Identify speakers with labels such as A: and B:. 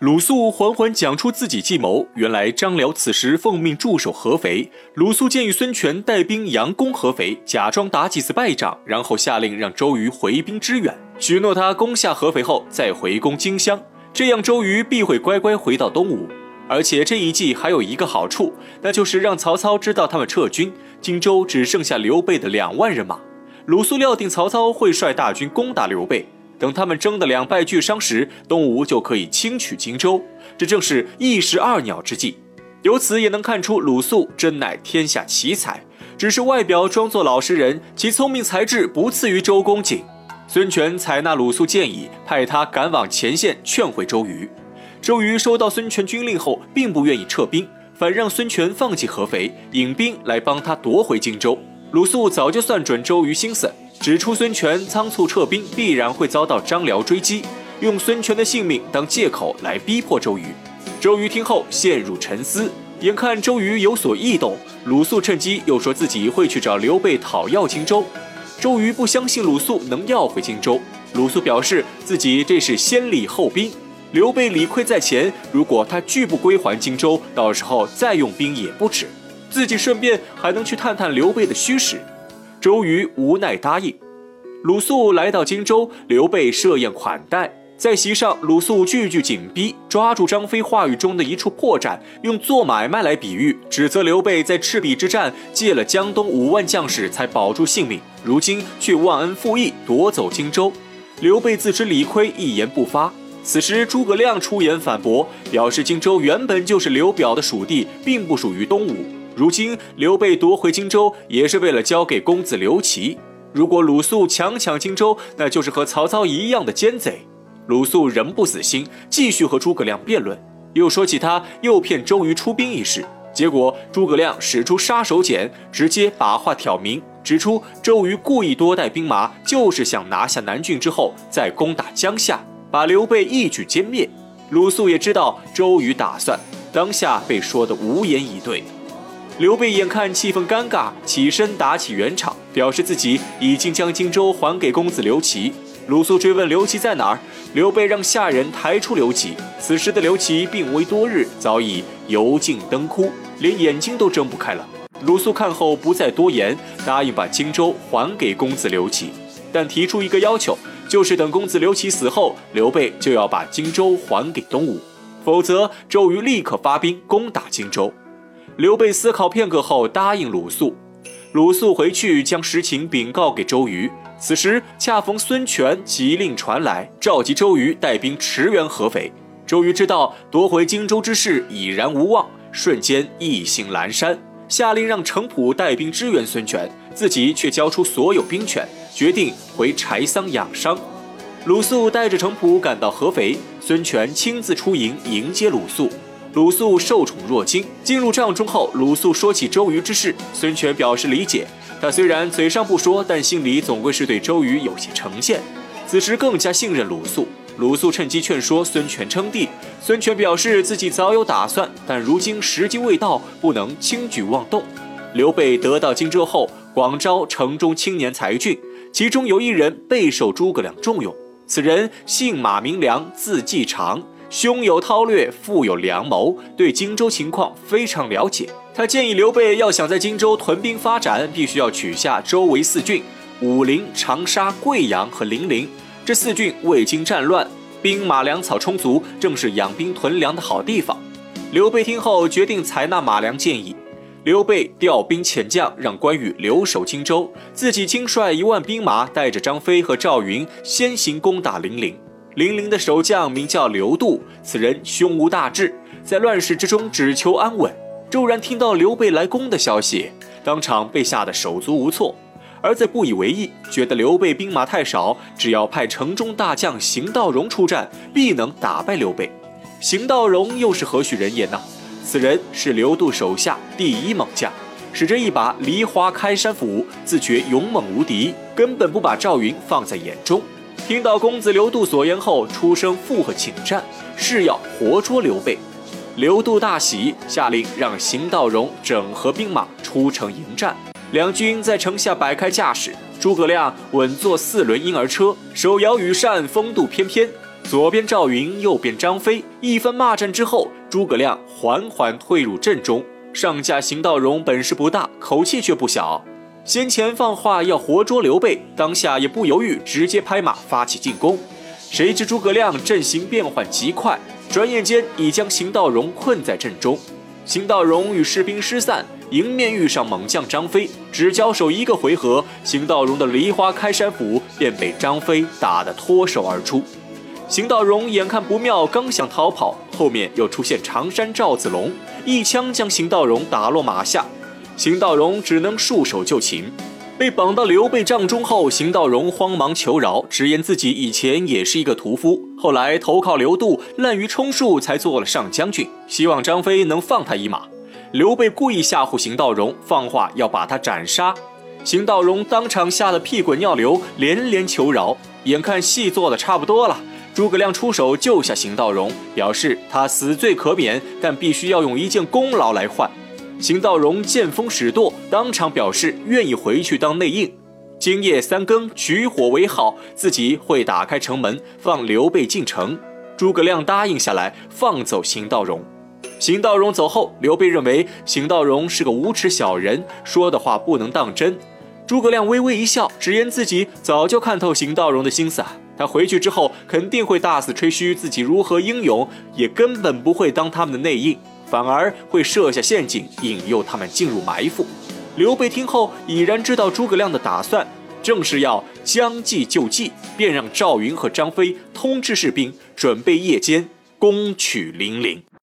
A: 鲁肃缓缓讲出自己计谋。原来张辽此时奉命驻守合肥，鲁肃建议孙权带兵佯攻合肥，假装打几次败仗，然后下令让周瑜回兵支援，许诺他攻下合肥后再回攻荆襄，这样周瑜必会乖乖回到东吴。而且这一计还有一个好处，那就是让曹操知道他们撤军，荆州只剩下刘备的两万人马。鲁肃料定曹操会率大军攻打刘备。等他们争得两败俱伤时，东吴就可以轻取荆州，这正是一石二鸟之计。由此也能看出，鲁肃真乃天下奇才，只是外表装作老实人，其聪明才智不次于周公瑾。孙权采纳鲁肃建议，派他赶往前线劝回周瑜。周瑜收到孙权军令后，并不愿意撤兵，反让孙权放弃合肥，引兵来帮他夺回荆州。鲁肃早就算准周瑜心思。指出孙权仓促撤兵，必然会遭到张辽追击，用孙权的性命当借口来逼迫周瑜。周瑜听后陷入沉思，眼看周瑜有所异动，鲁肃趁机又说自己会去找刘备讨要荆州。周瑜不相信鲁肃能要回荆州，鲁肃表示自己这是先礼后兵，刘备理亏在前，如果他拒不归还荆州，到时候再用兵也不迟，自己顺便还能去探探刘备的虚实。周瑜无奈答应。鲁肃来到荆州，刘备设宴款待。在席上，鲁肃句句紧逼，抓住张飞话语中的一处破绽，用做买卖来比喻，指责刘备在赤壁之战借了江东五万将士才保住性命，如今却忘恩负义夺走荆州。刘备自知理亏，一言不发。此时，诸葛亮出言反驳，表示荆州原本就是刘表的属地，并不属于东吴。如今刘备夺回荆州，也是为了交给公子刘琦。如果鲁肃强抢荆州，那就是和曹操一样的奸贼。鲁肃仍不死心，继续和诸葛亮辩论，又说起他诱骗周瑜出兵一事。结果诸葛亮使出杀手锏，直接把话挑明，指出周瑜故意多带兵马，就是想拿下南郡之后再攻打江夏，把刘备一举歼灭。鲁肃也知道周瑜打算，当下被说得无言以对。刘备眼看气氛尴尬，起身打起圆场，表示自己已经将荆州还给公子刘琦。鲁肃追问刘琦在哪儿，刘备让下人抬出刘琦。此时的刘琦病危多日，早已油尽灯枯，连眼睛都睁不开了。鲁肃看后不再多言，答应把荆州还给公子刘琦，但提出一个要求，就是等公子刘琦死后，刘备就要把荆州还给东吴，否则周瑜立刻发兵攻打荆州。刘备思考片刻后答应鲁肃。鲁肃回去将实情禀告给周瑜。此时恰逢孙权急令传来，召集周瑜带兵驰援合肥。周瑜知道夺回荆州之事已然无望，瞬间意兴阑珊，下令让程普带兵支援孙权，自己却交出所有兵权，决定回柴桑养伤。鲁肃带着程普赶到合肥，孙权亲自出营迎接鲁肃。鲁肃受宠若惊。进入帐中后，鲁肃说起周瑜之事，孙权表示理解。他虽然嘴上不说，但心里总归是对周瑜有些成见。此时更加信任鲁肃。鲁肃趁机劝说孙权称帝。孙权表示自己早有打算，但如今时机未到，不能轻举妄动。刘备得到荆州后，广招城中青年才俊，其中有一人备受诸葛亮重用。此人姓马，名良，字季常。胸有韬略，腹有良谋，对荆州情况非常了解。他建议刘备要想在荆州屯兵发展，必须要取下周围四郡：武陵、长沙、贵阳和零陵。这四郡未经战乱，兵马粮草充足，正是养兵屯粮的好地方。刘备听后决定采纳马良建议。刘备调兵遣将，让关羽留守荆州，自己亲率一万兵马，带着张飞和赵云先行攻打零陵。零陵的守将名叫刘度，此人胸无大志，在乱世之中只求安稳。骤然听到刘备来攻的消息，当场被吓得手足无措，而在不以为意，觉得刘备兵马太少，只要派城中大将邢道荣出战，必能打败刘备。邢道荣又是何许人也呢？此人是刘度手下第一猛将，使着一把梨花开山斧，自觉勇猛无敌，根本不把赵云放在眼中。听到公子刘度所言后，出声附和请战，誓要活捉刘备。刘度大喜，下令让邢道荣整合兵马出城迎战。两军在城下摆开架势，诸葛亮稳坐四轮婴儿车，手摇羽扇，风度翩翩。左边赵云，右边张飞，一番骂战之后，诸葛亮缓缓退入阵中。上家邢道荣本事不大，口气却不小。先前放话要活捉刘备，当下也不犹豫，直接拍马发起进攻。谁知诸葛亮阵型变换极快，转眼间已将邢道荣困在阵中。邢道荣与士兵失散，迎面遇上猛将张飞，只交手一个回合，邢道荣的梨花开山斧便被张飞打得脱手而出。邢道荣眼看不妙，刚想逃跑，后面又出现常山赵子龙，一枪将邢道荣打落马下。邢道荣只能束手就擒。被绑到刘备帐中后，邢道荣慌忙求饶，直言自己以前也是一个屠夫，后来投靠刘度，滥竽充数，才做了上将军，希望张飞能放他一马。刘备故意吓唬邢道荣，放话要把他斩杀。邢道荣当场吓得屁滚尿流，连连求饶。眼看戏做的差不多了。诸葛亮出手救下邢道荣，表示他死罪可免，但必须要用一件功劳来换。邢道荣见风使舵，当场表示愿意回去当内应。今夜三更取火为号，自己会打开城门放刘备进城。诸葛亮答应下来，放走邢道荣。邢道荣走后，刘备认为邢道荣是个无耻小人，说的话不能当真。诸葛亮微微一笑，直言自己早就看透邢道荣的心思啊。他回去之后肯定会大肆吹嘘自己如何英勇，也根本不会当他们的内应，反而会设下陷阱引诱他们进入埋伏。刘备听后已然知道诸葛亮的打算，正是要将计就计，便让赵云和张飞通知士兵准备夜间攻取零陵。